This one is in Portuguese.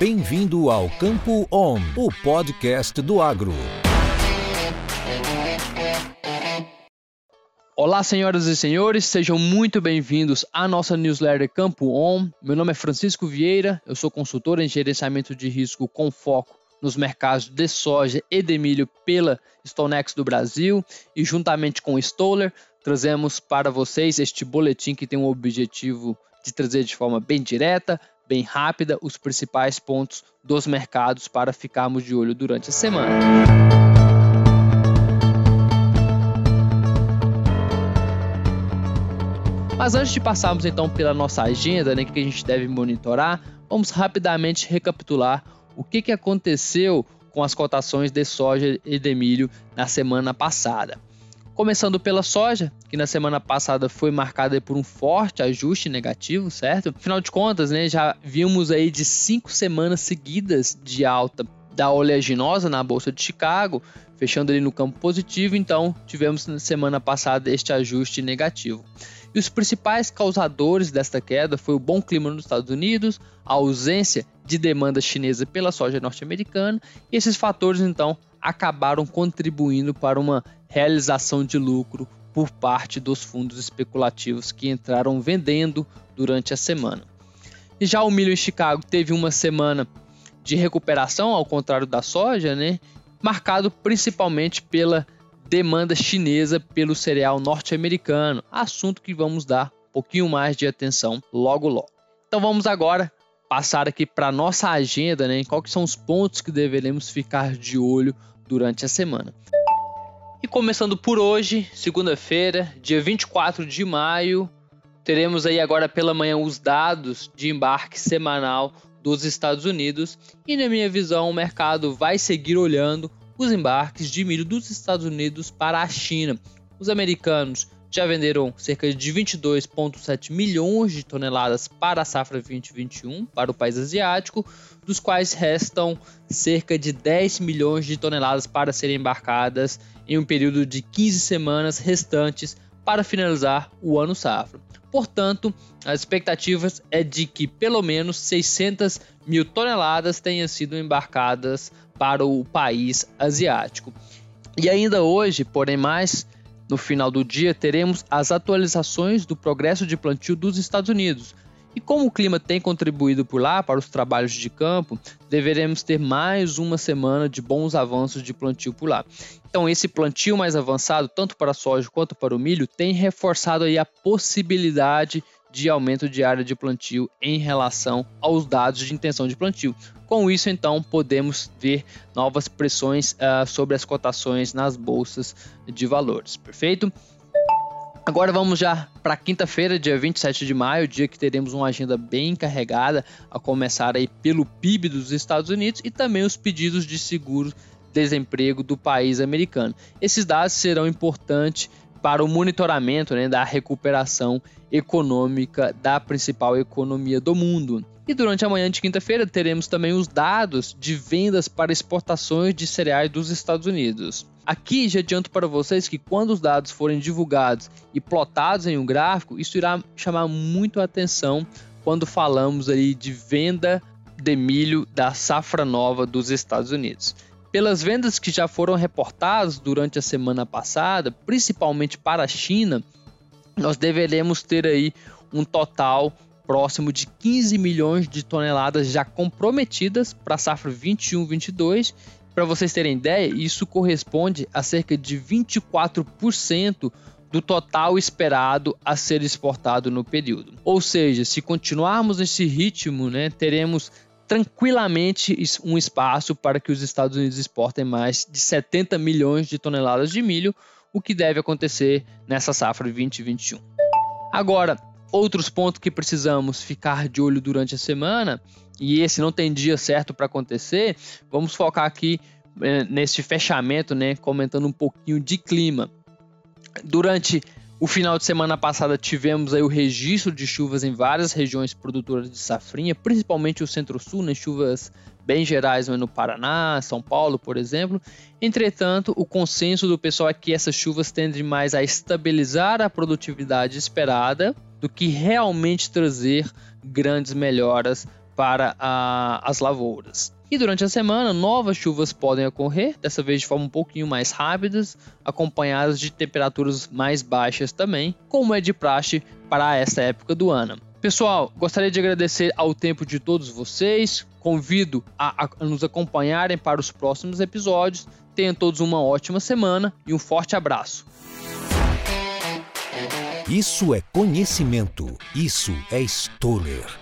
Bem-vindo ao Campo On, o podcast do agro. Olá, senhoras e senhores, sejam muito bem-vindos à nossa newsletter Campo On. Meu nome é Francisco Vieira, eu sou consultor em gerenciamento de risco com foco nos mercados de soja e de milho pela Stonex do Brasil e juntamente com o Stoller trazemos para vocês este boletim que tem o objetivo de trazer de forma bem direta, bem rápida os principais pontos dos mercados para ficarmos de olho durante a semana. Mas antes de passarmos então pela nossa agenda, né, que a gente deve monitorar, vamos rapidamente recapitular o que, que aconteceu com as cotações de soja e de milho na semana passada. Começando pela soja, que na semana passada foi marcada por um forte ajuste negativo, certo? Afinal de contas, né, já vimos aí de cinco semanas seguidas de alta da oleaginosa na Bolsa de Chicago, fechando ali no campo positivo, então tivemos na semana passada este ajuste negativo. E os principais causadores desta queda foi o bom clima nos Estados Unidos, a ausência de demanda chinesa pela soja norte-americana, e esses fatores então acabaram contribuindo para uma realização de lucro por parte dos fundos especulativos que entraram vendendo durante a semana. E já o milho em Chicago teve uma semana de recuperação, ao contrário da soja, né? marcado principalmente pela demanda chinesa pelo cereal norte-americano, assunto que vamos dar um pouquinho mais de atenção logo logo. Então vamos agora passar aqui para nossa agenda, né? Quais são os pontos que deveremos ficar de olho durante a semana. E começando por hoje, segunda-feira, dia 24 de maio, teremos aí agora pela manhã os dados de embarque semanal dos Estados Unidos e na minha visão o mercado vai seguir olhando os embarques de milho dos Estados Unidos para a China. Os americanos já venderam cerca de 22,7 milhões de toneladas para a safra 2021 para o país asiático, dos quais restam cerca de 10 milhões de toneladas para serem embarcadas em um período de 15 semanas restantes para finalizar o ano safra. Portanto, as expectativas é de que pelo menos 600 mil toneladas tenham sido embarcadas para o país asiático. E ainda hoje, porém mais no final do dia, teremos as atualizações do progresso de plantio dos Estados Unidos. E como o clima tem contribuído por lá para os trabalhos de campo, deveremos ter mais uma semana de bons avanços de plantio por lá. Então, esse plantio mais avançado, tanto para a soja quanto para o milho, tem reforçado aí a possibilidade de aumento de área de plantio em relação aos dados de intenção de plantio. Com isso, então, podemos ver novas pressões uh, sobre as cotações nas bolsas de valores, perfeito? Agora vamos já para quinta-feira, dia 27 de maio, dia que teremos uma agenda bem carregada, a começar aí pelo PIB dos Estados Unidos e também os pedidos de seguro desemprego do país americano. Esses dados serão importantes para o monitoramento né, da recuperação econômica da principal economia do mundo. E durante a manhã de quinta-feira teremos também os dados de vendas para exportações de cereais dos Estados Unidos. Aqui já adianto para vocês que quando os dados forem divulgados e plotados em um gráfico, isso irá chamar muito a atenção quando falamos aí de venda de milho da safra nova dos Estados Unidos. Pelas vendas que já foram reportadas durante a semana passada, principalmente para a China, nós deveremos ter aí um total próximo de 15 milhões de toneladas já comprometidas para a safra 21-22. Para vocês terem ideia, isso corresponde a cerca de 24% do total esperado a ser exportado no período. Ou seja, se continuarmos nesse ritmo, né, teremos tranquilamente um espaço para que os Estados Unidos exportem mais de 70 milhões de toneladas de milho, o que deve acontecer nessa safra 2021. Agora, outros pontos que precisamos ficar de olho durante a semana, e esse não tem dia certo para acontecer, vamos focar aqui eh, nesse fechamento, né, comentando um pouquinho de clima. Durante o final de semana passada tivemos aí o registro de chuvas em várias regiões produtoras de safrinha, principalmente o Centro-Sul, né, chuvas bem gerais no Paraná, São Paulo, por exemplo. Entretanto, o consenso do pessoal é que essas chuvas tendem mais a estabilizar a produtividade esperada do que realmente trazer grandes melhoras para a, as lavouras. E durante a semana, novas chuvas podem ocorrer, dessa vez de forma um pouquinho mais rápidas, acompanhadas de temperaturas mais baixas também, como é de praxe para essa época do ano. Pessoal, gostaria de agradecer ao tempo de todos vocês. Convido a, a, nos acompanharem para os próximos episódios. Tenham todos uma ótima semana e um forte abraço. Isso é conhecimento. Isso é Stoller.